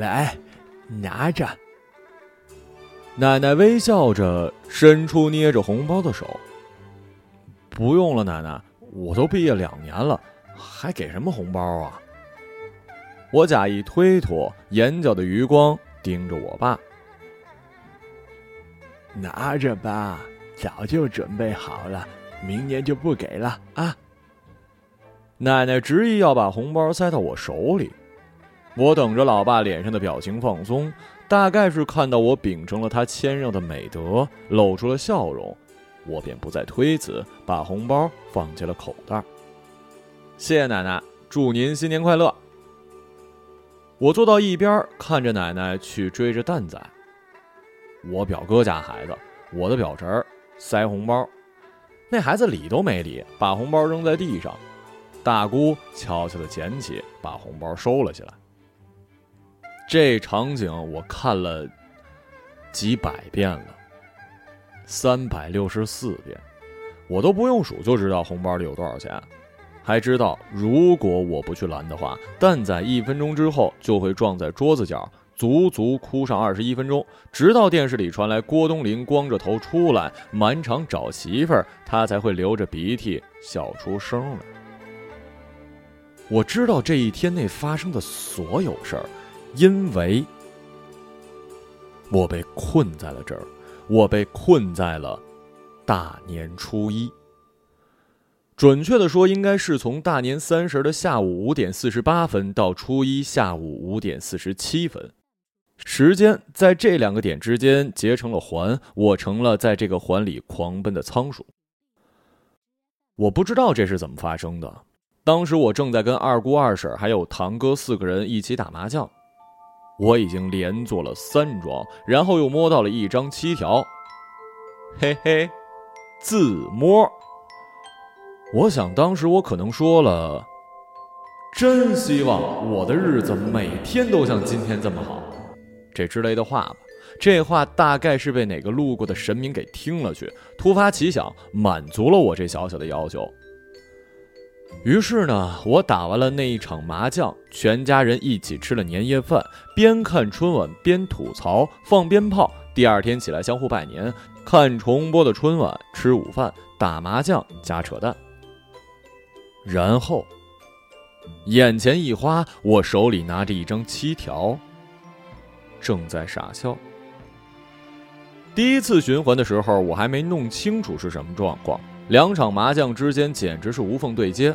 来，拿着。奶奶微笑着伸出捏着红包的手。不用了，奶奶，我都毕业两年了，还给什么红包啊？我假意推脱，眼角的余光盯着我爸。拿着吧，早就准备好了，明年就不给了啊。奶奶执意要把红包塞到我手里，我等着老爸脸上的表情放松，大概是看到我秉承了他谦让的美德，露出了笑容，我便不再推辞，把红包放进了口袋。谢谢奶奶，祝您新年快乐。我坐到一边，看着奶奶去追着蛋仔。我表哥家孩子，我的表侄儿塞红包，那孩子理都没理，把红包扔在地上。大姑悄悄的捡起，把红包收了起来。这场景我看了几百遍了，三百六十四遍，我都不用数就知道红包里有多少钱，还知道如果我不去拦的话，蛋仔一分钟之后就会撞在桌子角，足足哭上二十一分钟，直到电视里传来郭冬临光着头出来满场找媳妇儿，他才会流着鼻涕笑出声来。我知道这一天内发生的所有事儿，因为我被困在了这儿，我被困在了大年初一。准确的说，应该是从大年三十的下午五点四十八分到初一下午五点四十七分，时间在这两个点之间结成了环，我成了在这个环里狂奔的仓鼠。我不知道这是怎么发生的。当时我正在跟二姑、二婶还有堂哥四个人一起打麻将，我已经连做了三庄，然后又摸到了一张七条，嘿嘿，自摸。我想当时我可能说了，真希望我的日子每天都像今天这么好，这之类的话吧。这话大概是被哪个路过的神明给听了去，突发奇想，满足了我这小小的要求。于是呢，我打完了那一场麻将，全家人一起吃了年夜饭，边看春晚边吐槽，放鞭炮。第二天起来相互拜年，看重播的春晚，吃午饭，打麻将加扯淡。然后，眼前一花，我手里拿着一张七条，正在傻笑。第一次循环的时候，我还没弄清楚是什么状况，两场麻将之间简直是无缝对接。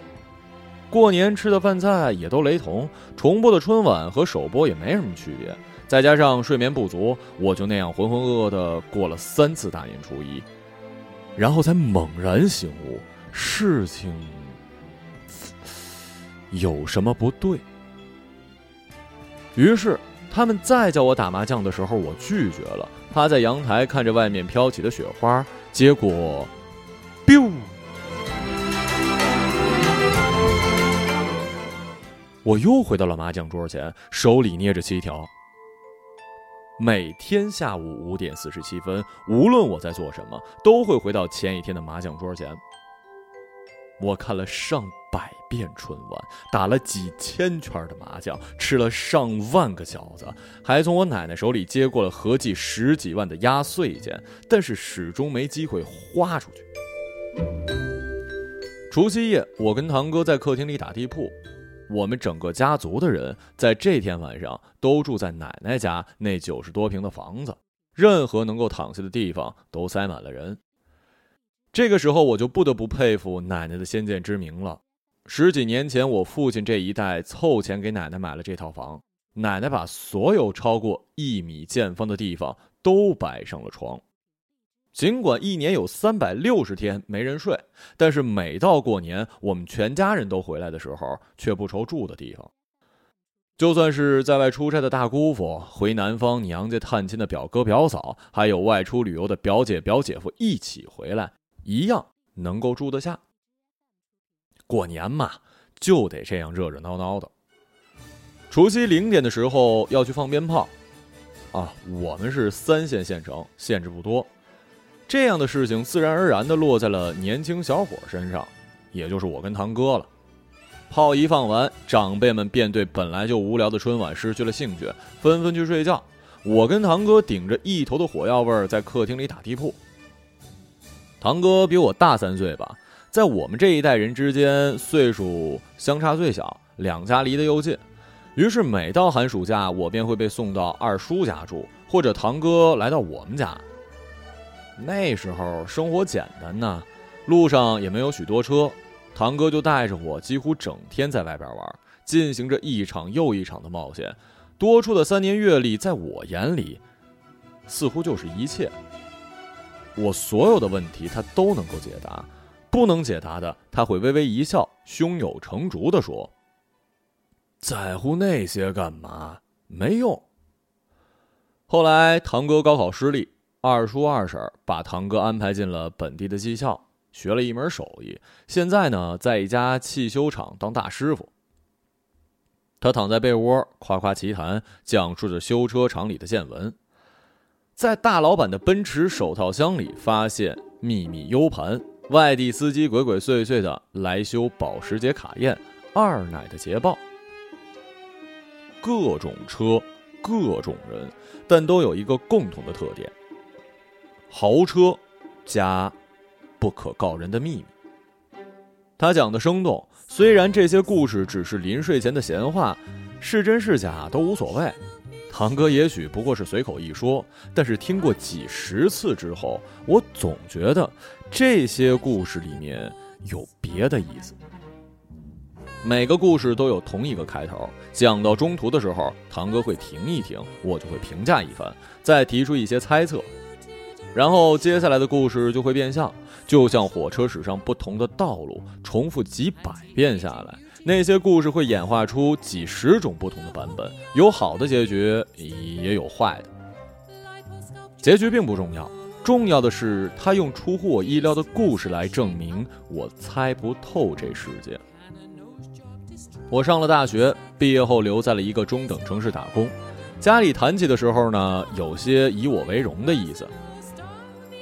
过年吃的饭菜也都雷同，重播的春晚和首播也没什么区别。再加上睡眠不足，我就那样浑浑噩噩的过了三次大年初一，然后才猛然醒悟，事情有什么不对。于是他们再叫我打麻将的时候，我拒绝了，趴在阳台看着外面飘起的雪花。结果，biu。我又回到了麻将桌前，手里捏着七条。每天下午五点四十七分，无论我在做什么，都会回到前一天的麻将桌前。我看了上百遍春晚，打了几千圈的麻将，吃了上万个饺子，还从我奶奶手里接过了合计十几万的压岁钱，但是始终没机会花出去。除夕夜，我跟堂哥在客厅里打地铺。我们整个家族的人在这天晚上都住在奶奶家那九十多平的房子，任何能够躺下的地方都塞满了人。这个时候，我就不得不佩服奶奶的先见之明了。十几年前，我父亲这一代凑钱给奶奶买了这套房，奶奶把所有超过一米见方的地方都摆上了床。尽管一年有三百六十天没人睡，但是每到过年，我们全家人都回来的时候，却不愁住的地方。就算是在外出差的大姑父，回南方娘家探亲的表哥表嫂，还有外出旅游的表姐表姐夫一起回来，一样能够住得下。过年嘛，就得这样热热闹闹的。除夕零点的时候要去放鞭炮，啊，我们是三线县城，限制不多。这样的事情自然而然的落在了年轻小伙身上，也就是我跟堂哥了。炮一放完，长辈们便对本来就无聊的春晚失去了兴趣，纷纷去睡觉。我跟堂哥顶着一头的火药味儿在客厅里打地铺。堂哥比我大三岁吧，在我们这一代人之间岁数相差最小，两家离得又近，于是每到寒暑假，我便会被送到二叔家住，或者堂哥来到我们家。那时候生活简单呐，路上也没有许多车。堂哥就带着我，几乎整天在外边玩，进行着一场又一场的冒险。多出的三年阅历，在我眼里，似乎就是一切。我所有的问题，他都能够解答；不能解答的，他会微微一笑，胸有成竹地说：“在乎那些干嘛？没用。”后来，堂哥高考失利，二叔二婶把堂哥安排进了本地的技校。学了一门手艺，现在呢，在一家汽修厂当大师傅。他躺在被窝，夸夸其谈，讲述着修车厂里的见闻。在大老板的奔驰手套箱里，发现秘密 U 盘，外地司机鬼鬼祟祟的来修保时捷卡宴，二奶的捷豹，各种车，各种人，但都有一个共同的特点：豪车加。不可告人的秘密。他讲的生动，虽然这些故事只是临睡前的闲话，是真是假都无所谓。堂哥也许不过是随口一说，但是听过几十次之后，我总觉得这些故事里面有别的意思。每个故事都有同一个开头，讲到中途的时候，堂哥会停一停，我就会评价一番，再提出一些猜测，然后接下来的故事就会变相。就像火车史上不同的道路重复几百遍下来，那些故事会演化出几十种不同的版本，有好的结局，也有坏的。结局并不重要，重要的是他用出乎我意料的故事来证明我猜不透这世界。我上了大学，毕业后留在了一个中等城市打工，家里谈起的时候呢，有些以我为荣的意思。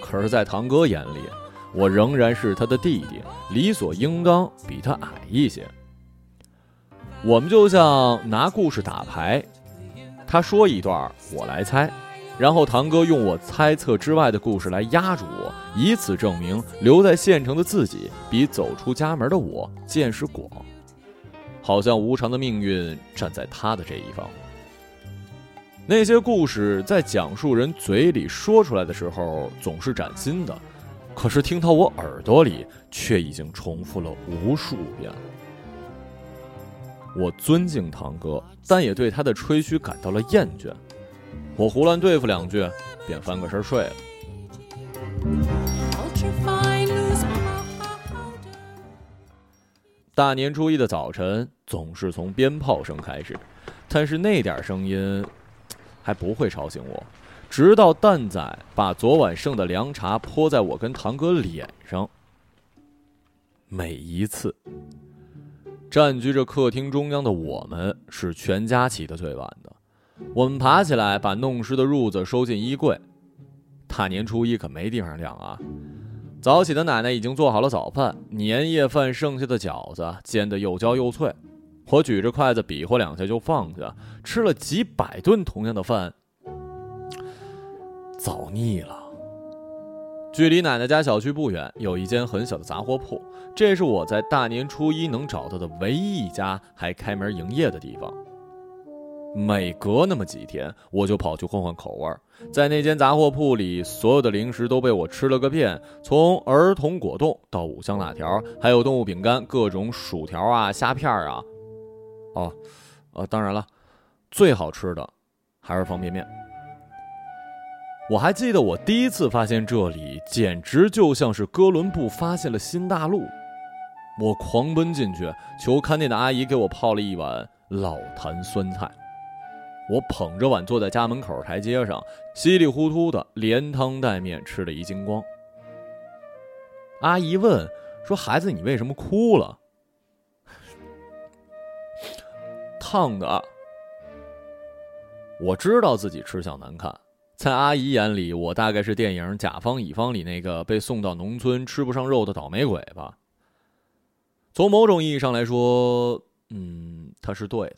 可是，在堂哥眼里，我仍然是他的弟弟，理所应当比他矮一些。我们就像拿故事打牌，他说一段，我来猜，然后堂哥用我猜测之外的故事来压住我，以此证明留在县城的自己比走出家门的我见识广。好像无常的命运站在他的这一方。那些故事在讲述人嘴里说出来的时候，总是崭新的。可是听到我耳朵里，却已经重复了无数遍。我尊敬堂哥，但也对他的吹嘘感到了厌倦。我胡乱对付两句，便翻个身睡了。大年初一的早晨总是从鞭炮声开始，但是那点声音还不会吵醒我。直到蛋仔把昨晚剩的凉茶泼在我跟堂哥脸上，每一次，占据着客厅中央的我们是全家起得最晚的。我们爬起来把弄湿的褥子收进衣柜。大年初一可没地方晾啊！早起的奶奶已经做好了早饭，年夜饭剩下的饺子煎得又焦又脆。我举着筷子比划两下就放下，吃了几百顿同样的饭。早腻了。距离奶奶家小区不远，有一间很小的杂货铺，这是我在大年初一能找到的唯一一家还开门营业的地方。每隔那么几天，我就跑去换换口味儿。在那间杂货铺里，所有的零食都被我吃了个遍，从儿童果冻到五香辣条，还有动物饼干，各种薯条啊、虾片啊。哦，呃，当然了，最好吃的还是方便面。我还记得我第一次发现这里，简直就像是哥伦布发现了新大陆。我狂奔进去，求看店的阿姨给我泡了一碗老坛酸菜。我捧着碗坐在家门口台阶上，稀里糊涂的连汤带面吃了一精光。阿姨问：“说孩子，你为什么哭了？”烫的。我知道自己吃相难看。在阿姨眼里，我大概是电影《甲方乙方》里那个被送到农村吃不上肉的倒霉鬼吧。从某种意义上来说，嗯，他是对的。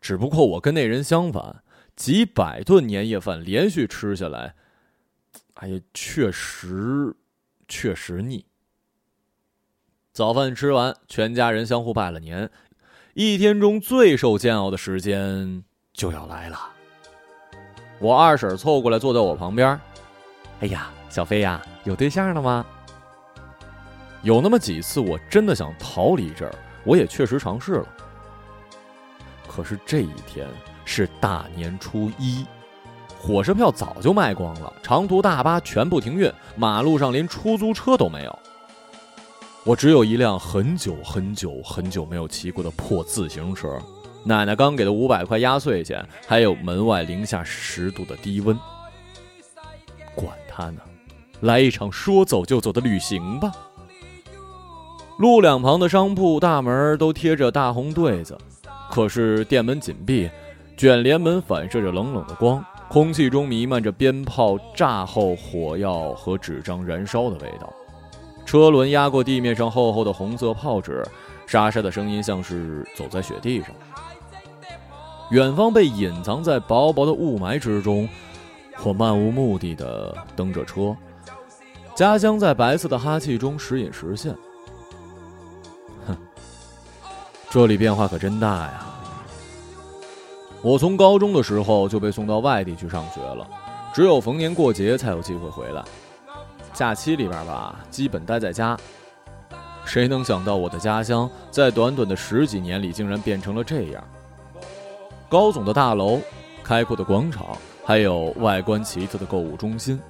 只不过我跟那人相反，几百顿年夜饭连续吃下来，哎呀，确实，确实腻。早饭吃完，全家人相互拜了年，一天中最受煎熬的时间就要来了。我二婶凑过来坐在我旁边，哎呀，小飞呀，有对象了吗？有那么几次，我真的想逃离这儿，我也确实尝试了。可是这一天是大年初一，火车票早就卖光了，长途大巴全部停运，马路上连出租车都没有。我只有一辆很久很久很久没有骑过的破自行车，奶奶刚给的五百块压岁钱，还有门外零下十度的低温。管他呢，来一场说走就走的旅行吧。路两旁的商铺大门都贴着大红对子，可是店门紧闭，卷帘门反射着冷冷的光，空气中弥漫着鞭炮炸后火药和纸张燃烧的味道。车轮压过地面上厚厚的红色泡纸，沙沙的声音像是走在雪地上。远方被隐藏在薄薄的雾霾之中，我漫无目的的蹬着车，家乡在白色的哈气中时隐时现。哼这里变化可真大呀！我从高中的时候就被送到外地去上学了，只有逢年过节才有机会回来。假期里边吧，基本待在家。谁能想到我的家乡在短短的十几年里竟然变成了这样？高耸的大楼、开阔的广场，还有外观奇特的购物中心，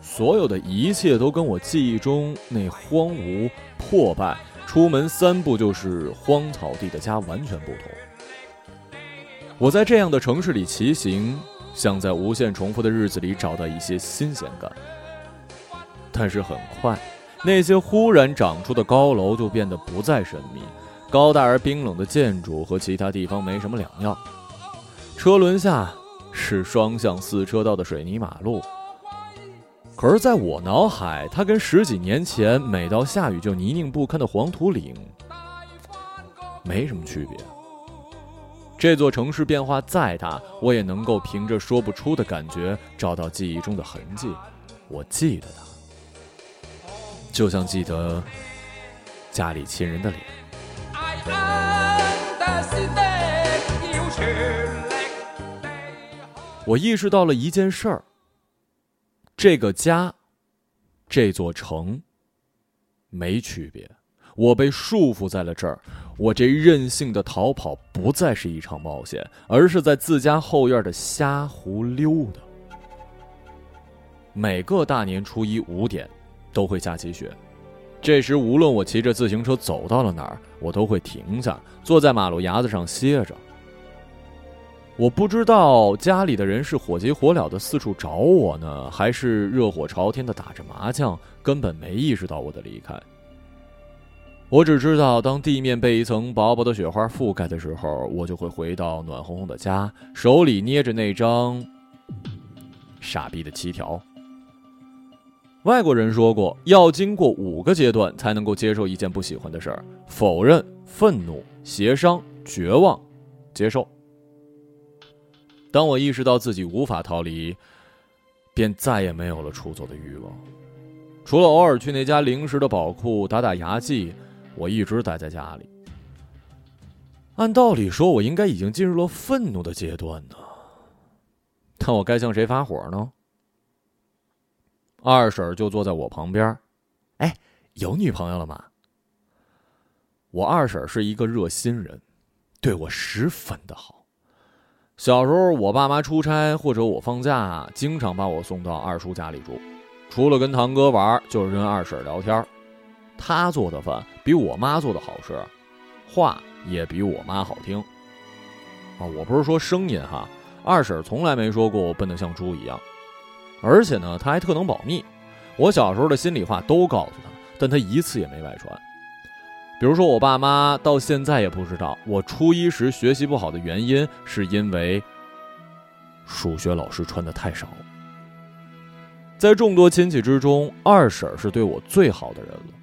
所有的一切都跟我记忆中那荒芜破败。出门三步就是荒草地的家完全不同。我在这样的城市里骑行，想在无限重复的日子里找到一些新鲜感。但是很快，那些忽然长出的高楼就变得不再神秘，高大而冰冷的建筑和其他地方没什么两样。车轮下是双向四车道的水泥马路。可是，在我脑海，它跟十几年前每到下雨就泥泞不堪的黄土岭没什么区别。这座城市变化再大，我也能够凭着说不出的感觉找到记忆中的痕迹。我记得它，就像记得家里亲人的脸。我意识到了一件事儿。这个家，这座城，没区别。我被束缚在了这儿，我这任性的逃跑不再是一场冒险，而是在自家后院的瞎胡溜达。每个大年初一五点，都会下起雪。这时，无论我骑着自行车走到了哪儿，我都会停下，坐在马路牙子上歇着。我不知道家里的人是火急火燎的四处找我呢，还是热火朝天的打着麻将，根本没意识到我的离开。我只知道，当地面被一层薄薄的雪花覆盖的时候，我就会回到暖烘烘的家，手里捏着那张傻逼的七条。外国人说过，要经过五个阶段才能够接受一件不喜欢的事儿：否认、愤怒、协商、绝望、接受。当我意识到自己无法逃离，便再也没有了出走的欲望。除了偶尔去那家零食的宝库打打牙祭，我一直待在家里。按道理说，我应该已经进入了愤怒的阶段呢。但我该向谁发火呢？二婶就坐在我旁边，哎，有女朋友了吗？我二婶是一个热心人，对我十分的好。小时候，我爸妈出差或者我放假，经常把我送到二叔家里住。除了跟堂哥玩，就是跟二婶聊天。他做的饭比我妈做的好吃，话也比我妈好听。啊，我不是说声音哈，二婶从来没说过我笨得像猪一样。而且呢，她还特能保密，我小时候的心里话都告诉她，但她一次也没外传。比如说，我爸妈到现在也不知道我初一时学习不好的原因，是因为数学老师穿的太少。在众多亲戚之中，二婶是对我最好的人了。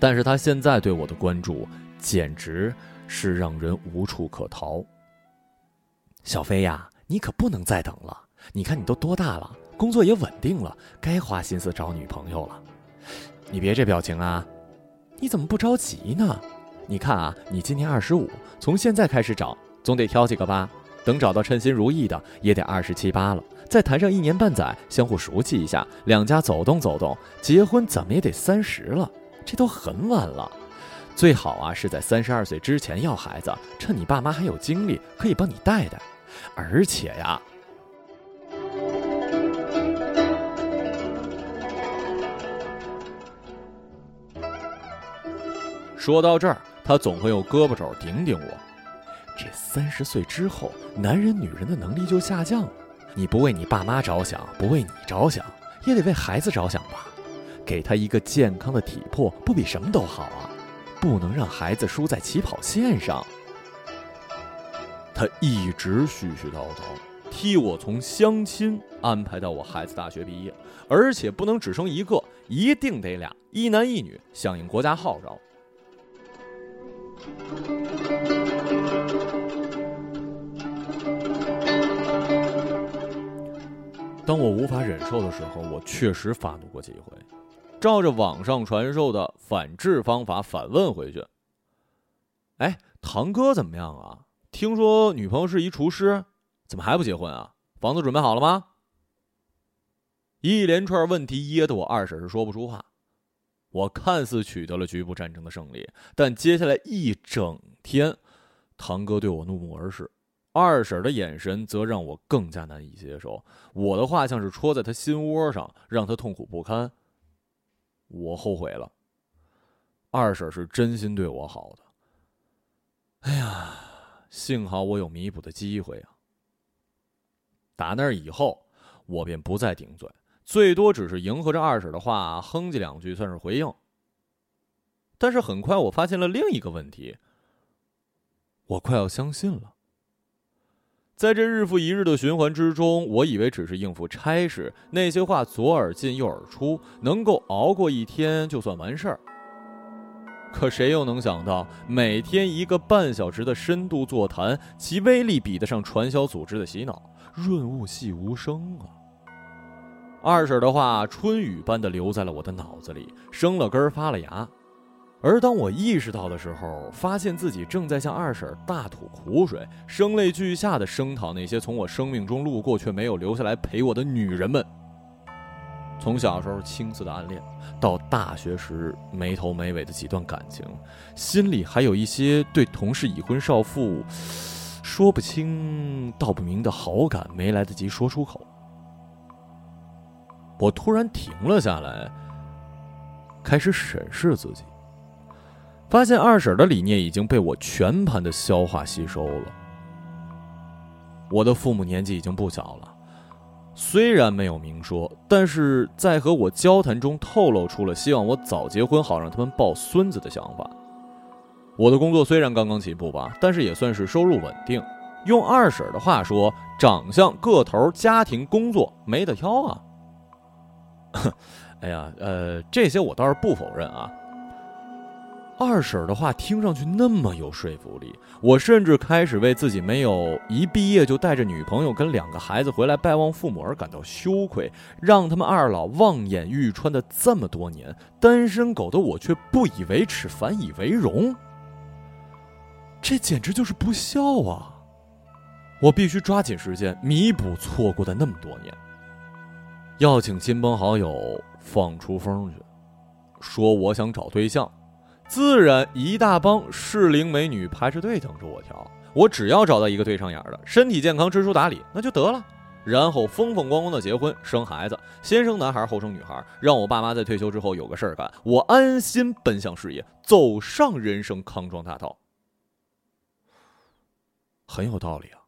但是他现在对我的关注，简直是让人无处可逃。小飞呀，你可不能再等了！你看你都多大了，工作也稳定了，该花心思找女朋友了。你别这表情啊，你怎么不着急呢？你看啊，你今年二十五，从现在开始找，总得挑几个吧。等找到称心如意的，也得二十七八了。再谈上一年半载，相互熟悉一下，两家走动走动，结婚怎么也得三十了，这都很晚了。最好啊是在三十二岁之前要孩子，趁你爸妈还有精力，可以帮你带带。而且呀，说到这儿，他总会用胳膊肘顶顶我。这三十岁之后，男人女人的能力就下降了。你不为你爸妈着想，不为你着想，也得为孩子着想吧？给他一个健康的体魄，不比什么都好啊！不能让孩子输在起跑线上。他一直絮絮叨叨，替我从相亲安排到我孩子大学毕业，而且不能只生一个，一定得俩，一男一女，响应国家号召。当我无法忍受的时候，我确实发怒过几回，照着网上传授的反制方法反问回去：“哎，堂哥怎么样啊？听说女朋友是一厨师，怎么还不结婚啊？房子准备好了吗？”一连串问题噎得我二婶是说不出话。我看似取得了局部战争的胜利，但接下来一整天，堂哥对我怒目而视。二婶的眼神则让我更加难以接受，我的话像是戳在他心窝上，让他痛苦不堪。我后悔了，二婶是真心对我好的。哎呀，幸好我有弥补的机会啊！打那以后，我便不再顶嘴，最多只是迎合着二婶的话哼唧两句，算是回应。但是很快我发现了另一个问题，我快要相信了。在这日复一日的循环之中，我以为只是应付差事，那些话左耳进右耳出，能够熬过一天就算完事儿。可谁又能想到，每天一个半小时的深度座谈，其威力比得上传销组织的洗脑，润物细无声啊！二婶的话春雨般的留在了我的脑子里，生了根发了芽。而当我意识到的时候，发现自己正在向二婶大吐苦水，声泪俱下的声讨那些从我生命中路过却没有留下来陪我的女人们。从小时候青涩的暗恋，到大学时没头没尾的几段感情，心里还有一些对同是已婚少妇 说不清道不明的好感，没来得及说出口。我突然停了下来，开始审视自己。发现二婶的理念已经被我全盘的消化吸收了。我的父母年纪已经不小了，虽然没有明说，但是在和我交谈中透露出了希望我早结婚，好让他们抱孙子的想法。我的工作虽然刚刚起步吧，但是也算是收入稳定。用二婶的话说，长相、个头、家庭、工作没得挑啊。哼 哎呀，呃，这些我倒是不否认啊。二婶的话听上去那么有说服力，我甚至开始为自己没有一毕业就带着女朋友跟两个孩子回来拜望父母而感到羞愧。让他们二老望眼欲穿的这么多年，单身狗的我却不以为耻，反以为荣。这简直就是不孝啊！我必须抓紧时间弥补错过的那么多年。要请亲朋好友放出风去，说我想找对象。自然，一大帮适龄美女排着队等着我挑。我只要找到一个对上眼的，身体健康、知书达理，那就得了。然后风风光光的结婚生孩子，先生男孩后生女孩，让我爸妈在退休之后有个事儿干，我安心奔向事业，走上人生康庄大道。很有道理啊！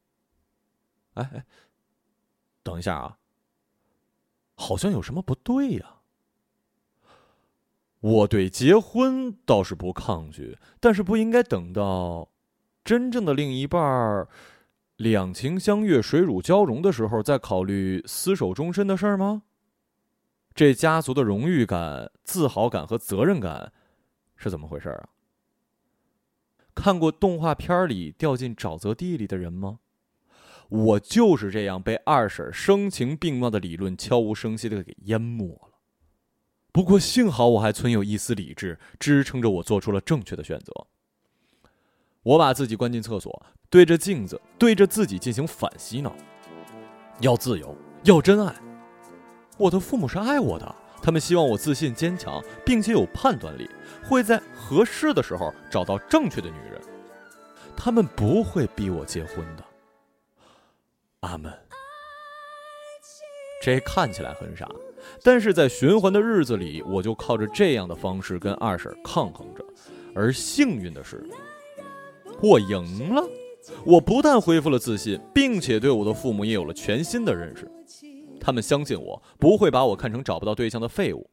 哎哎，等一下啊，好像有什么不对呀。我对结婚倒是不抗拒，但是不应该等到真正的另一半儿两情相悦、水乳交融的时候再考虑厮守终身的事儿吗？这家族的荣誉感、自豪感和责任感，是怎么回事啊？看过动画片里掉进沼泽地里的人吗？我就是这样被二婶声情并茂的理论悄无声息的给淹没了。不过幸好我还存有一丝理智，支撑着我做出了正确的选择。我把自己关进厕所，对着镜子，对着自己进行反洗脑：要自由，要真爱。我的父母是爱我的，他们希望我自信坚强，并且有判断力，会在合适的时候找到正确的女人。他们不会逼我结婚的。阿门。这看起来很傻，但是在循环的日子里，我就靠着这样的方式跟二婶抗衡着。而幸运的是，我赢了。我不但恢复了自信，并且对我的父母也有了全新的认识。他们相信我不会把我看成找不到对象的废物。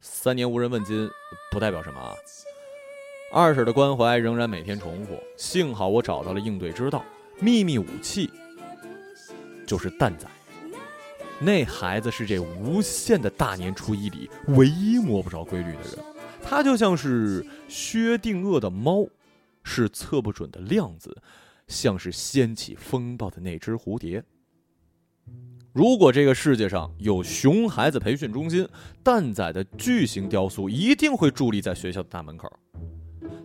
三年无人问津，不代表什么啊。二婶的关怀仍然每天重复。幸好我找到了应对之道，秘密武器。就是蛋仔，那孩子是这无限的大年初一里唯一摸不着规律的人。他就像是薛定谔的猫，是测不准的量子，像是掀起风暴的那只蝴蝶。如果这个世界上有熊孩子培训中心，蛋仔的巨型雕塑一定会伫立在学校的大门口。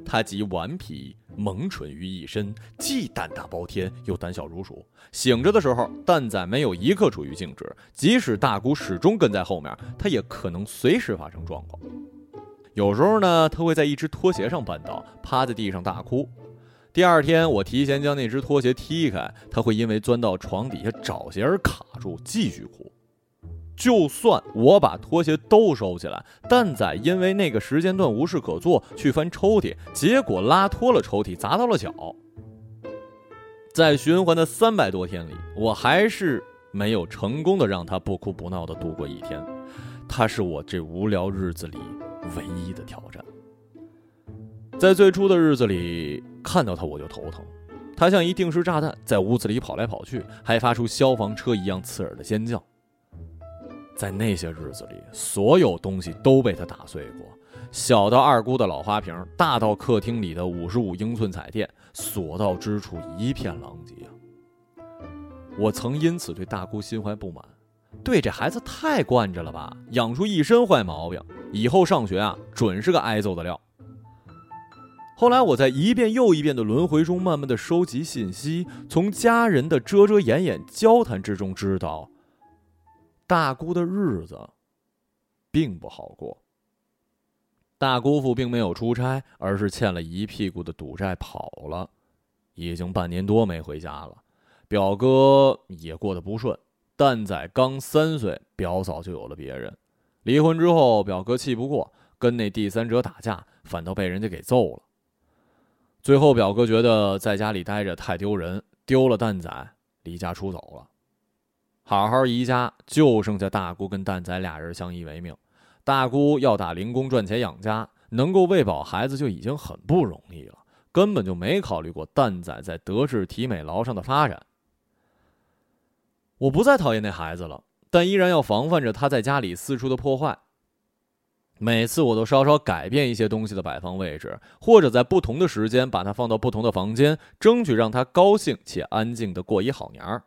他集顽皮萌蠢于一身，既胆大包天，又胆小如鼠。醒着的时候，蛋仔没有一刻处于静止，即使大姑始终跟在后面，他也可能随时发生状况。有时候呢，他会在一只拖鞋上绊倒，趴在地上大哭。第二天，我提前将那只拖鞋踢开，他会因为钻到床底下找鞋而卡住，继续哭。就算我把拖鞋都收起来，蛋仔因为那个时间段无事可做，去翻抽屉，结果拉脱了抽屉，砸到了脚。在循环的三百多天里，我还是没有成功的让他不哭不闹的度过一天。他是我这无聊日子里唯一的挑战。在最初的日子里，看到他我就头疼。他像一定时炸弹，在屋子里跑来跑去，还发出消防车一样刺耳的尖叫。在那些日子里，所有东西都被他打碎过，小到二姑的老花瓶，大到客厅里的五十五英寸彩电，所到之处一片狼藉啊！我曾因此对大姑心怀不满，对这孩子太惯着了吧，养出一身坏毛病，以后上学啊，准是个挨揍的料。后来我在一遍又一遍的轮回中，慢慢的收集信息，从家人的遮遮掩掩交谈之中知道。大姑的日子，并不好过。大姑父并没有出差，而是欠了一屁股的赌债跑了，已经半年多没回家了。表哥也过得不顺，蛋仔刚三岁，表嫂就有了别人。离婚之后，表哥气不过，跟那第三者打架，反倒被人家给揍了。最后，表哥觉得在家里待着太丢人，丢了蛋仔，离家出走了。好好一家，就剩下大姑跟蛋仔俩人相依为命。大姑要打零工赚钱养家，能够喂饱孩子就已经很不容易了，根本就没考虑过蛋仔在德智体美劳上的发展。我不再讨厌那孩子了，但依然要防范着他在家里四处的破坏。每次我都稍稍改变一些东西的摆放位置，或者在不同的时间把它放到不同的房间，争取让他高兴且安静的过一好年儿。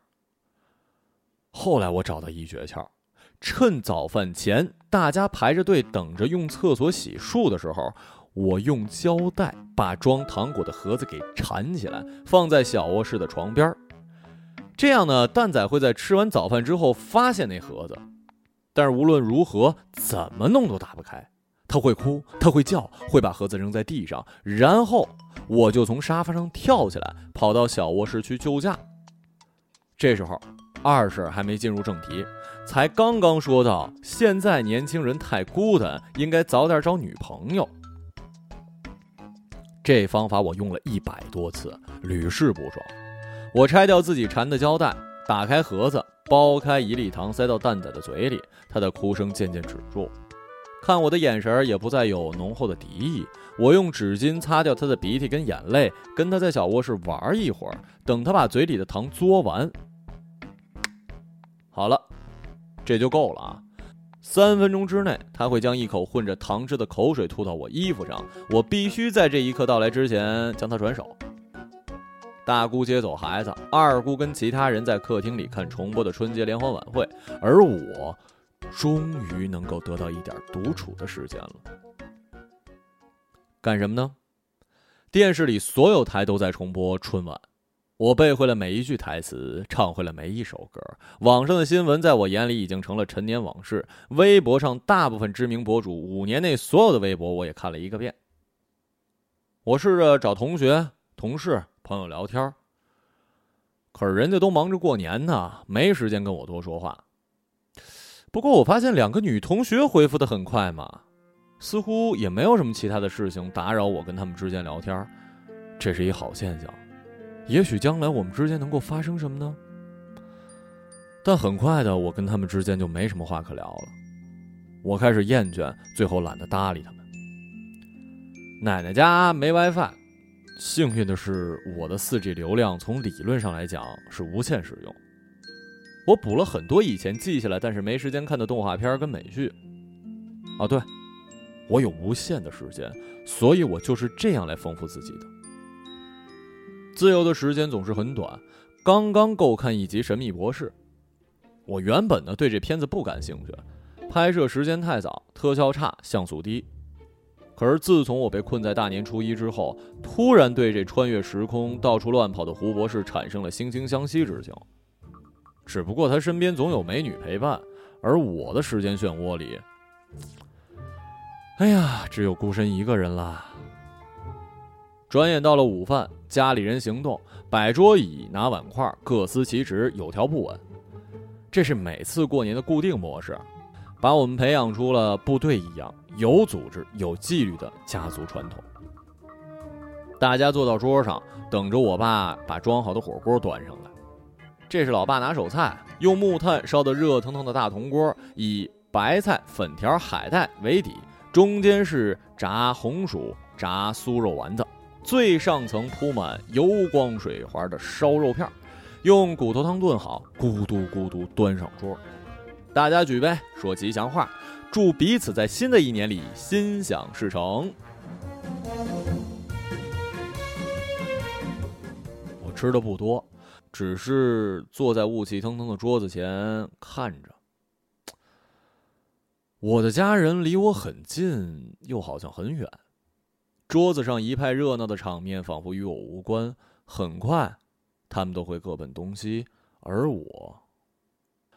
后来我找到一诀窍，趁早饭前大家排着队等着用厕所洗漱的时候，我用胶带把装糖果的盒子给缠起来，放在小卧室的床边儿这样呢，蛋仔会在吃完早饭之后发现那盒子，但是无论如何怎么弄都打不开。他会哭，他会叫，会把盒子扔在地上，然后我就从沙发上跳起来，跑到小卧室去救驾。这时候。二婶还没进入正题，才刚刚说到现在年轻人太孤单，应该早点找女朋友。这方法我用了一百多次，屡试不爽。我拆掉自己缠的胶带，打开盒子，剥开一粒糖塞到蛋仔的嘴里，他的哭声渐渐止住，看我的眼神也不再有浓厚的敌意。我用纸巾擦掉他的鼻涕跟眼泪，跟他在小卧室玩一会儿，等他把嘴里的糖嘬完。好了，这就够了啊！三分钟之内，他会将一口混着糖汁的口水吐到我衣服上，我必须在这一刻到来之前将他转手。大姑接走孩子，二姑跟其他人在客厅里看重播的春节联欢晚会，而我终于能够得到一点独处的时间了。干什么呢？电视里所有台都在重播春晚。我背会了每一句台词，唱会了每一首歌。网上的新闻在我眼里已经成了陈年往事。微博上大部分知名博主五年内所有的微博，我也看了一个遍。我试着找同学、同事、朋友聊天，可是人家都忙着过年呢，没时间跟我多说话。不过我发现两个女同学回复的很快嘛，似乎也没有什么其他的事情打扰我跟他们之间聊天，这是一好现象。也许将来我们之间能够发生什么呢？但很快的，我跟他们之间就没什么话可聊了。我开始厌倦，最后懒得搭理他们。奶奶家没 WiFi，幸运的是，我的 4G 流量从理论上来讲是无限使用。我补了很多以前记下来但是没时间看的动画片跟美剧。哦，对，我有无限的时间，所以我就是这样来丰富自己的。自由的时间总是很短，刚刚够看一集《神秘博士》。我原本呢对这片子不感兴趣，拍摄时间太早，特效差，像素低。可是自从我被困在大年初一之后，突然对这穿越时空、到处乱跑的胡博士产生了惺惺相惜之情。只不过他身边总有美女陪伴，而我的时间漩涡里，哎呀，只有孤身一个人了。转眼到了午饭，家里人行动，摆桌椅，拿碗筷，各司其职，有条不紊。这是每次过年的固定模式，把我们培养出了部队一样有组织、有纪律的家族传统。大家坐到桌上，等着我爸把装好的火锅端上来。这是老爸拿手菜，用木炭烧的热腾腾的大铜锅，以白菜、粉条、海带为底，中间是炸红薯、炸酥肉丸子。最上层铺满油光水滑的烧肉片，用骨头汤炖好，咕嘟咕嘟端上桌。大家举杯说吉祥话，祝彼此在新的一年里心想事成。我吃的不多，只是坐在雾气腾腾的桌子前看着。我的家人离我很近，又好像很远。桌子上一派热闹的场面，仿佛与我无关。很快，他们都会各奔东西，而我，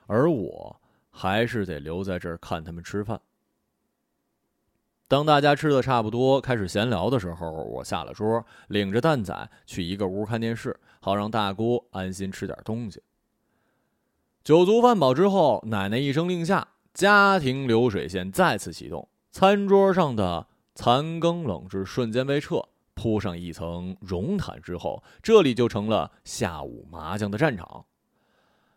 而我还是得留在这儿看他们吃饭。当大家吃的差不多，开始闲聊的时候，我下了桌，领着蛋仔去一个屋看电视，好让大姑安心吃点东西。酒足饭饱之后，奶奶一声令下，家庭流水线再次启动，餐桌上的。残羹冷炙瞬间被撤，铺上一层绒毯之后，这里就成了下午麻将的战场。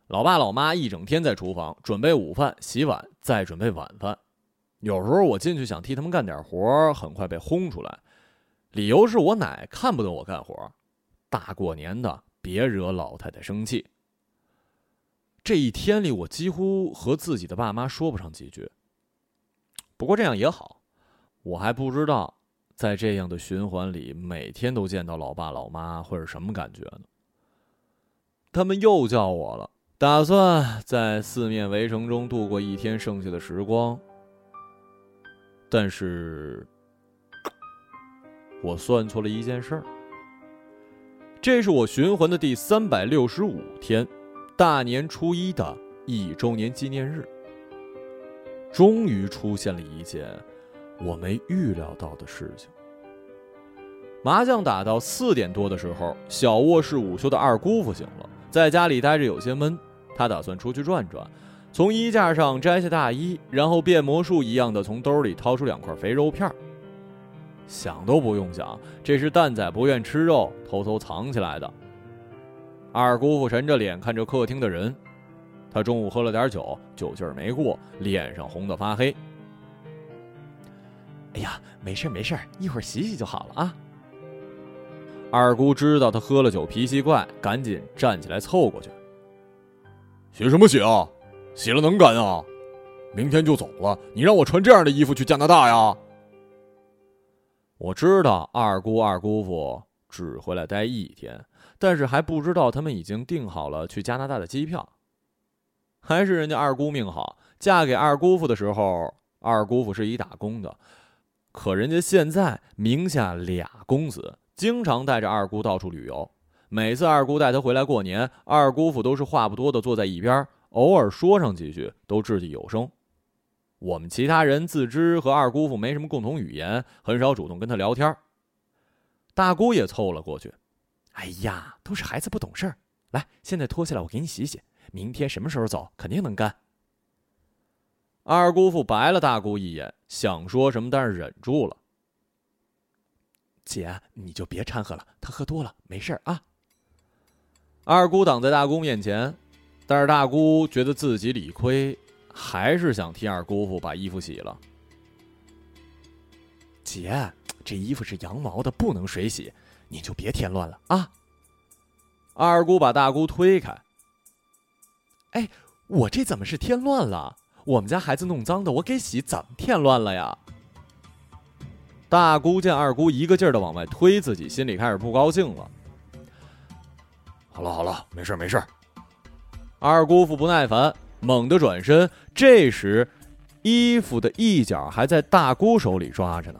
老爸老妈一整天在厨房准备午饭、洗碗，再准备晚饭。有时候我进去想替他们干点活，很快被轰出来，理由是我奶看不得我干活。大过年的，别惹老太太生气。这一天里，我几乎和自己的爸妈说不上几句。不过这样也好。我还不知道，在这样的循环里，每天都见到老爸老妈会是什么感觉呢？他们又叫我了，打算在四面围城中度过一天剩下的时光。但是，我算错了一件事儿。这是我循环的第三百六十五天，大年初一的一周年纪念日，终于出现了一件。我没预料到的事情。麻将打到四点多的时候，小卧室午休的二姑父醒了，在家里待着有些闷，他打算出去转转，从衣架上摘下大衣，然后变魔术一样的从兜里掏出两块肥肉片想都不用想，这是蛋仔不愿吃肉，偷偷藏起来的。二姑父沉着脸看着客厅的人，他中午喝了点酒，酒劲儿没过，脸上红得发黑。哎呀，没事没事，一会儿洗洗就好了啊。二姑知道他喝了酒脾气怪，赶紧站起来凑过去。洗什么洗啊？洗了能干啊？明天就走了，你让我穿这样的衣服去加拿大呀？我知道二姑二姑父只回来待一天，但是还不知道他们已经订好了去加拿大的机票。还是人家二姑命好，嫁给二姑父的时候，二姑父是一打工的，可人家现在名下俩公子，经常带着二姑到处旅游。每次二姑带他回来过年，二姑父都是话不多的坐在一边，偶尔说上几句都掷地有声。我们其他人自知和二姑父没什么共同语言，很少主动跟他聊天。大姑也凑了过去：“哎呀，都是孩子不懂事儿，来，现在脱下来我给你洗洗，明天什么时候走肯定能干。”二姑父白了大姑一眼，想说什么，但是忍住了。姐，你就别掺和了，他喝多了没事啊。二姑挡在大姑面前，但是大姑觉得自己理亏。还是想替二姑父把衣服洗了。姐，这衣服是羊毛的，不能水洗，你就别添乱了啊！二姑把大姑推开。哎，我这怎么是添乱了？我们家孩子弄脏的，我给洗，怎么添乱了呀？大姑见二姑一个劲儿的往外推自己，心里开始不高兴了。好了好了，没事没事。二姑父不耐烦。猛地转身，这时，衣服的一角还在大姑手里抓着呢。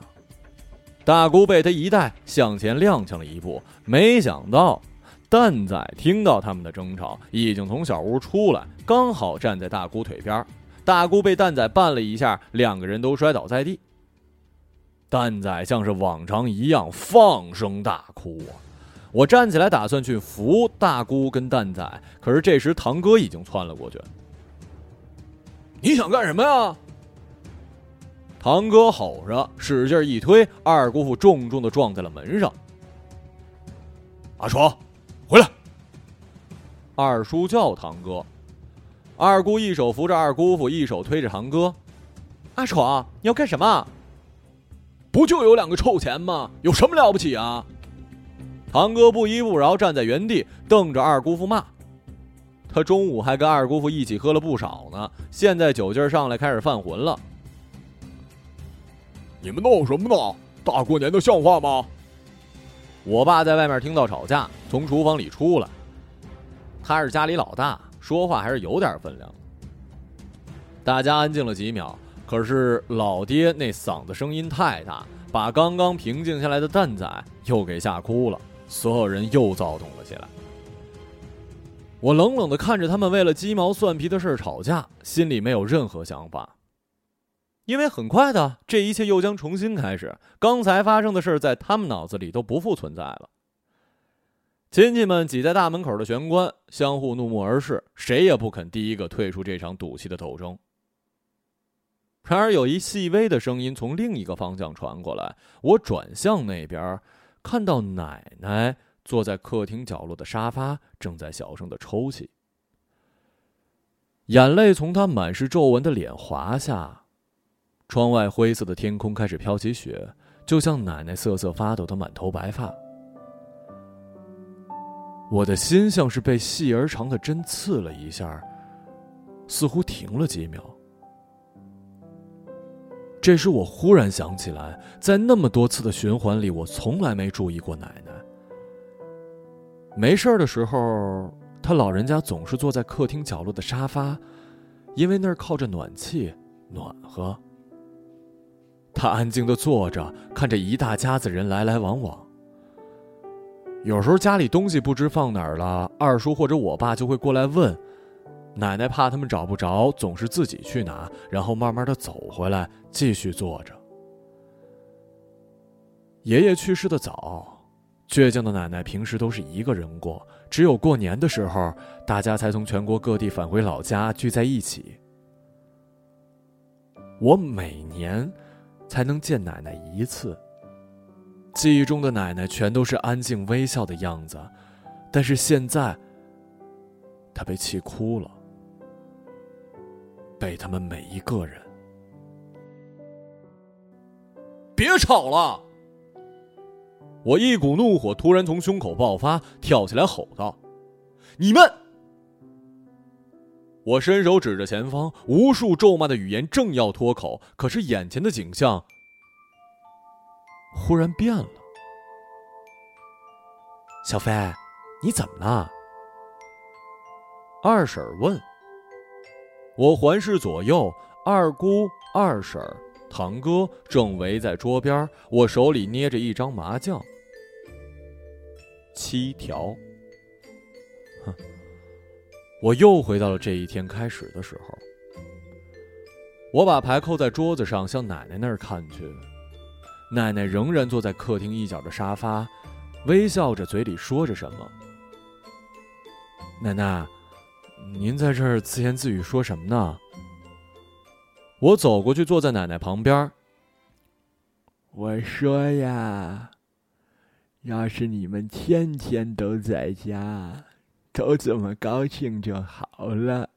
大姑被他一带，向前踉跄了一步。没想到，蛋仔听到他们的争吵，已经从小屋出来，刚好站在大姑腿边。大姑被蛋仔绊了一下，两个人都摔倒在地。蛋仔像是往常一样放声大哭啊！我站起来打算去扶大姑跟蛋仔，可是这时堂哥已经窜了过去。你想干什么呀？堂哥吼着，使劲一推，二姑父重重的撞在了门上。阿闯，回来！二叔叫堂哥，二姑一手扶着二姑父，一手推着堂哥。阿闯，你要干什么？不就有两个臭钱吗？有什么了不起啊？堂哥不依不饶，站在原地，瞪着二姑父骂。他中午还跟二姑父一起喝了不少呢，现在酒劲上来，开始犯浑了。你们闹什么呢？大过年的像话吗？我爸在外面听到吵架，从厨房里出来。他是家里老大，说话还是有点分量。大家安静了几秒，可是老爹那嗓子声音太大，把刚刚平静下来的蛋仔又给吓哭了，所有人又躁动了起来。我冷冷的看着他们为了鸡毛蒜皮的事吵架，心里没有任何想法。因为很快的，这一切又将重新开始。刚才发生的事在他们脑子里都不复存在了。亲戚们挤在大门口的玄关，相互怒目而视，谁也不肯第一个退出这场赌气的斗争。然而，有一细微的声音从另一个方向传过来，我转向那边，看到奶奶。坐在客厅角落的沙发，正在小声的抽泣，眼泪从她满是皱纹的脸滑下。窗外灰色的天空开始飘起雪，就像奶奶瑟瑟发抖的满头白发。我的心像是被细而长的针刺了一下，似乎停了几秒。这时，我忽然想起来，在那么多次的循环里，我从来没注意过奶奶。没事的时候，他老人家总是坐在客厅角落的沙发，因为那儿靠着暖气，暖和。他安静的坐着，看着一大家子人来来往往。有时候家里东西不知放哪儿了，二叔或者我爸就会过来问，奶奶怕他们找不着，总是自己去拿，然后慢慢的走回来，继续坐着。爷爷去世的早。倔强的奶奶平时都是一个人过，只有过年的时候，大家才从全国各地返回老家聚在一起。我每年才能见奶奶一次。记忆中的奶奶全都是安静微笑的样子，但是现在，她被气哭了，被他们每一个人。别吵了！我一股怒火突然从胸口爆发，跳起来吼道：“你们！”我伸手指着前方，无数咒骂的语言正要脱口，可是眼前的景象忽然变了。小飞，你怎么了？二婶问。我环视左右，二姑、二婶、堂哥正围在桌边，我手里捏着一张麻将。七条。哼。我又回到了这一天开始的时候。我把牌扣在桌子上，向奶奶那儿看去。奶奶仍然坐在客厅一角的沙发，微笑着，嘴里说着什么。奶奶，您在这儿自言自语说什么呢？我走过去，坐在奶奶旁边。我说呀，要是你们天天都在家。都这么高兴就好了。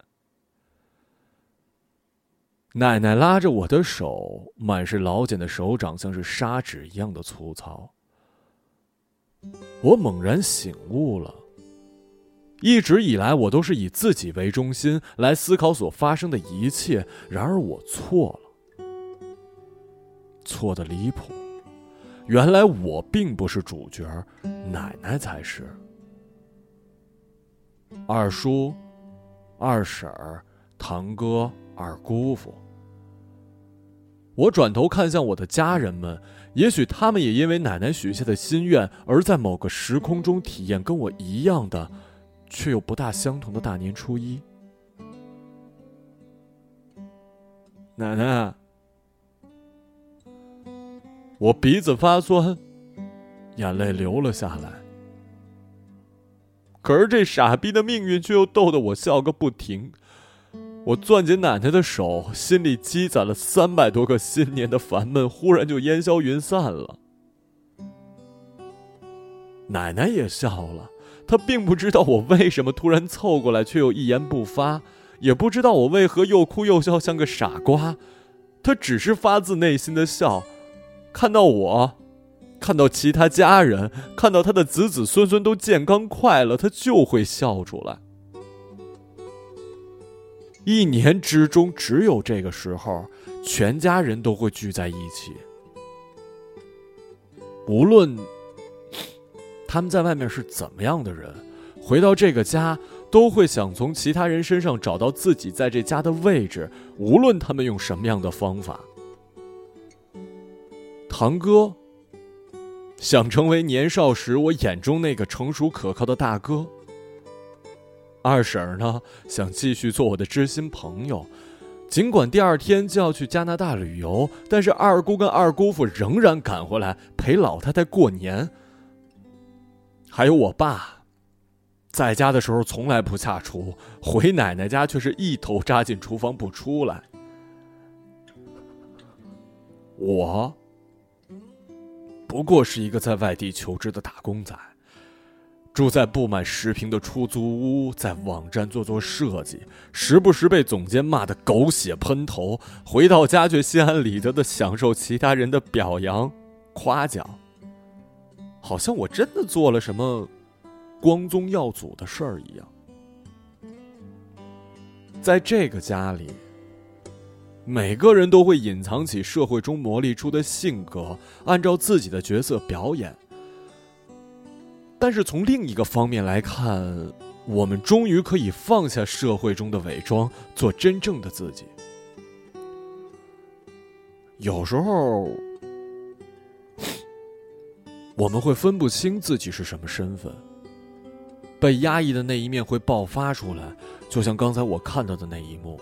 奶奶拉着我的手，满是老茧的手掌像是砂纸一样的粗糙。我猛然醒悟了，一直以来我都是以自己为中心来思考所发生的一切，然而我错了，错的离谱。原来我并不是主角，奶奶才是。二叔、二婶、堂哥、二姑父。我转头看向我的家人们，也许他们也因为奶奶许下的心愿，而在某个时空中体验跟我一样的，却又不大相同的大年初一。奶奶，我鼻子发酸，眼泪流了下来。可是这傻逼的命运却又逗得我笑个不停。我攥紧奶奶的手，心里积攒了三百多个新年的烦闷，忽然就烟消云散了。奶奶也笑了，她并不知道我为什么突然凑过来，却又一言不发，也不知道我为何又哭又笑，像个傻瓜。她只是发自内心的笑，看到我。看到其他家人，看到她的子子孙孙都健康快乐，她就会笑出来。一年之中只有这个时候，全家人都会聚在一起。无论他们在外面是怎么样的人，回到这个家都会想从其他人身上找到自己在这家的位置。无论他们用什么样的方法，堂哥。想成为年少时我眼中那个成熟可靠的大哥。二婶儿呢，想继续做我的知心朋友，尽管第二天就要去加拿大旅游，但是二姑跟二姑父仍然赶回来陪老太太过年。还有我爸，在家的时候从来不下厨，回奶奶家却是一头扎进厨房不出来。我。不过是一个在外地求职的打工仔，住在不满十平的出租屋，在网站做做设计，时不时被总监骂得狗血喷头，回到家却心安理得的享受其他人的表扬、夸奖，好像我真的做了什么光宗耀祖的事儿一样。在这个家里。每个人都会隐藏起社会中磨砺出的性格，按照自己的角色表演。但是从另一个方面来看，我们终于可以放下社会中的伪装，做真正的自己。有时候，我们会分不清自己是什么身份，被压抑的那一面会爆发出来，就像刚才我看到的那一幕。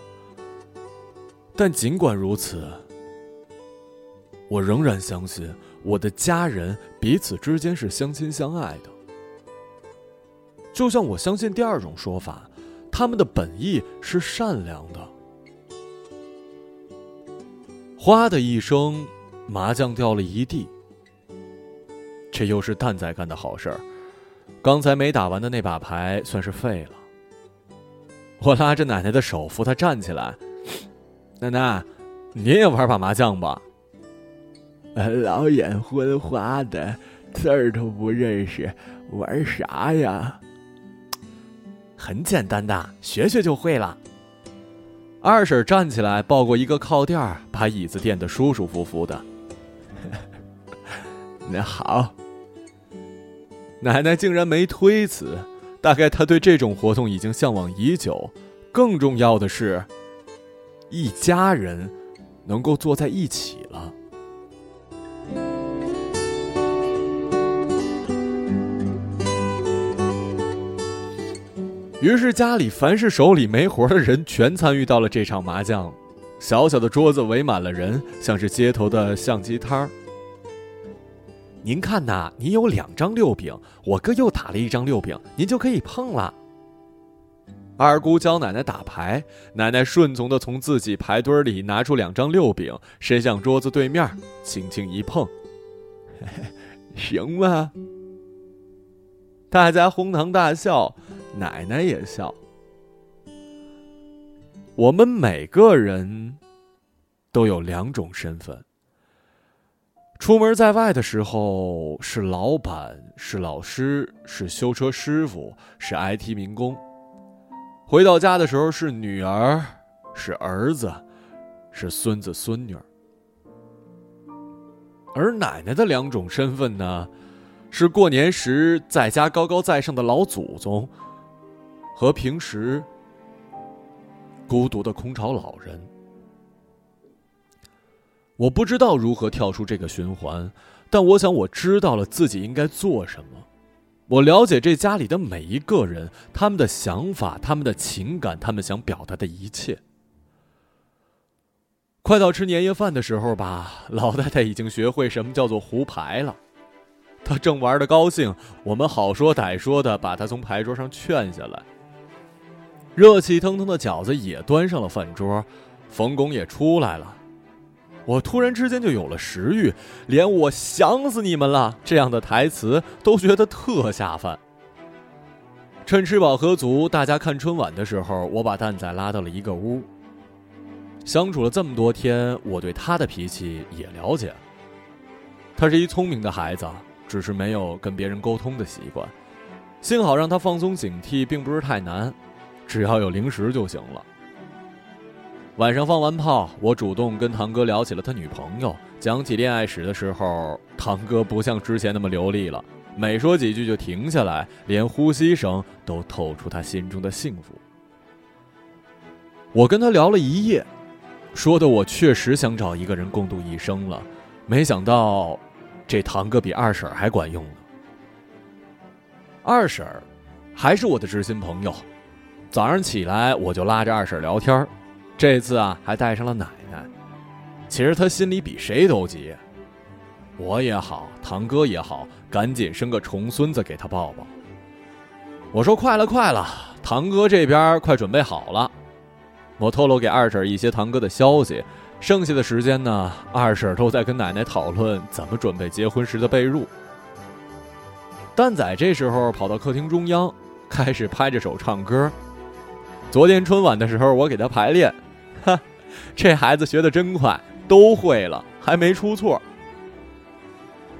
但尽管如此，我仍然相信我的家人彼此之间是相亲相爱的。就像我相信第二种说法，他们的本意是善良的。哗的一声，麻将掉了一地。这又是蛋仔干的好事儿，刚才没打完的那把牌算是废了。我拉着奶奶的手，扶她站起来。奶奶，您也玩把麻将吧？老眼昏花的，字儿都不认识，玩啥呀？很简单的，学学就会了。二婶站起来，抱过一个靠垫把椅子垫得舒舒服服的。那好，奶奶竟然没推辞，大概她对这种活动已经向往已久。更重要的是，一家人能够坐在一起了。于是家里凡是手里没活的人，全参与到了这场麻将。小小的桌子围满了人，像是街头的相机摊儿。您看呐，您有两张六饼，我哥又打了一张六饼，您就可以碰了。二姑教奶奶打牌，奶奶顺从的从自己牌堆里拿出两张六饼，伸向桌子对面，轻轻一碰，行吗？大家哄堂大笑。奶奶也笑。我们每个人都有两种身份：出门在外的时候是老板，是老师，是修车师傅，是 IT 民工；回到家的时候是女儿，是儿子，是孙子孙女。而奶奶的两种身份呢，是过年时在家高高在上的老祖宗。和平时孤独的空巢老人，我不知道如何跳出这个循环，但我想我知道了自己应该做什么。我了解这家里的每一个人，他们的想法、他们的情感、他们想表达的一切。快到吃年夜饭的时候吧，老太太已经学会什么叫做胡牌了。她正玩的高兴，我们好说歹说的把她从牌桌上劝下来。热气腾腾的饺子也端上了饭桌，冯巩也出来了。我突然之间就有了食欲，连“我想死你们了”这样的台词都觉得特下饭。趁吃饱喝足，大家看春晚的时候，我把蛋仔拉到了一个屋。相处了这么多天，我对他的脾气也了解。他是一聪明的孩子，只是没有跟别人沟通的习惯。幸好让他放松警惕，并不是太难。只要有零食就行了。晚上放完炮，我主动跟堂哥聊起了他女朋友。讲起恋爱史的时候，堂哥不像之前那么流利了，每说几句就停下来，连呼吸声都透出他心中的幸福。我跟他聊了一夜，说的我确实想找一个人共度一生了。没想到，这堂哥比二婶还管用呢。二婶还是我的知心朋友。早上起来，我就拉着二婶聊天这次啊，还带上了奶奶。其实她心里比谁都急。我也好，堂哥也好，赶紧生个重孙子给他抱抱。我说快了，快了，堂哥这边快准备好了。我透露给二婶一些堂哥的消息，剩下的时间呢，二婶都在跟奶奶讨论怎么准备结婚时的被褥。蛋仔这时候跑到客厅中央，开始拍着手唱歌。昨天春晚的时候，我给他排练，哈，这孩子学的真快，都会了，还没出错。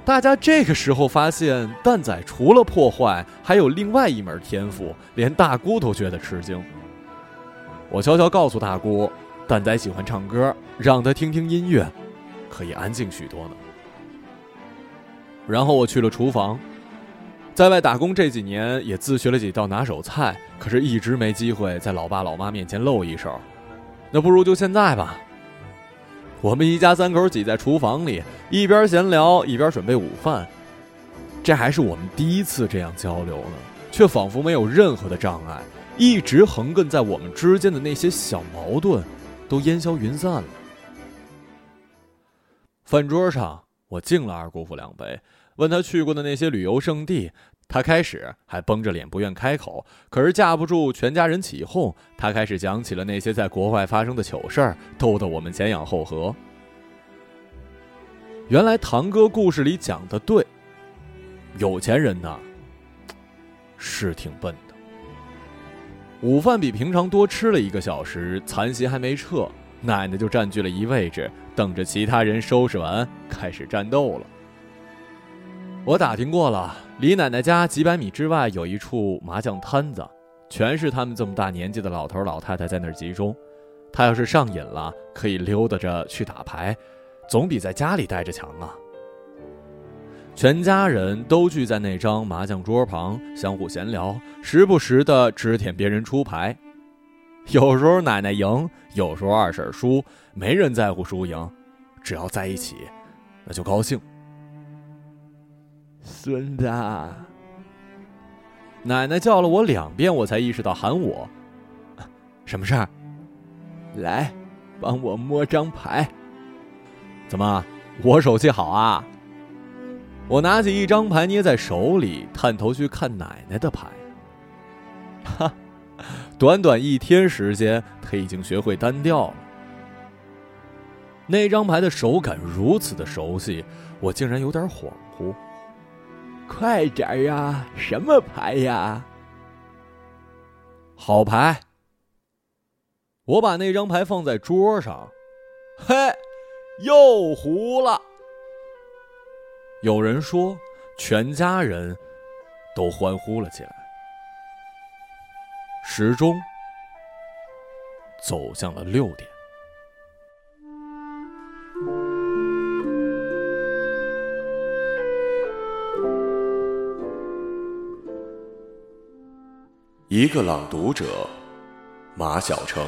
大家这个时候发现，蛋仔除了破坏，还有另外一门天赋，连大姑都觉得吃惊。我悄悄告诉大姑，蛋仔喜欢唱歌，让他听听音乐，可以安静许多呢。然后我去了厨房。在外打工这几年，也自学了几道拿手菜，可是一直没机会在老爸老妈面前露一手。那不如就现在吧。我们一家三口挤在厨房里，一边闲聊一边准备午饭。这还是我们第一次这样交流呢，却仿佛没有任何的障碍，一直横亘在我们之间的那些小矛盾，都烟消云散了。饭桌上，我敬了二姑父两杯。问他去过的那些旅游胜地，他开始还绷着脸不愿开口。可是架不住全家人起哄，他开始讲起了那些在国外发生的糗事儿，逗得我们前仰后合。原来堂哥故事里讲的对，有钱人呐是挺笨的。午饭比平常多吃了一个小时，残席还没撤，奶奶就占据了一位置，等着其他人收拾完开始战斗了。我打听过了，离奶奶家几百米之外有一处麻将摊子，全是他们这么大年纪的老头老太太在那儿集中。他要是上瘾了，可以溜达着去打牌，总比在家里待着强啊。全家人都聚在那张麻将桌旁，相互闲聊，时不时的指点别人出牌。有时候奶奶赢，有时候二婶输，没人在乎输赢，只要在一起，那就高兴。孙子，奶奶叫了我两遍，我才意识到喊我。什么事儿？来，帮我摸张牌。怎么，我手气好啊？我拿起一张牌捏在手里，探头去看奶奶的牌。哈，短短一天时间，他已经学会单调了。那张牌的手感如此的熟悉，我竟然有点恍惚。快点呀！什么牌呀？好牌。我把那张牌放在桌上，嘿，又胡了。有人说，全家人都欢呼了起来。时钟走向了六点。一个朗读者，马晓成。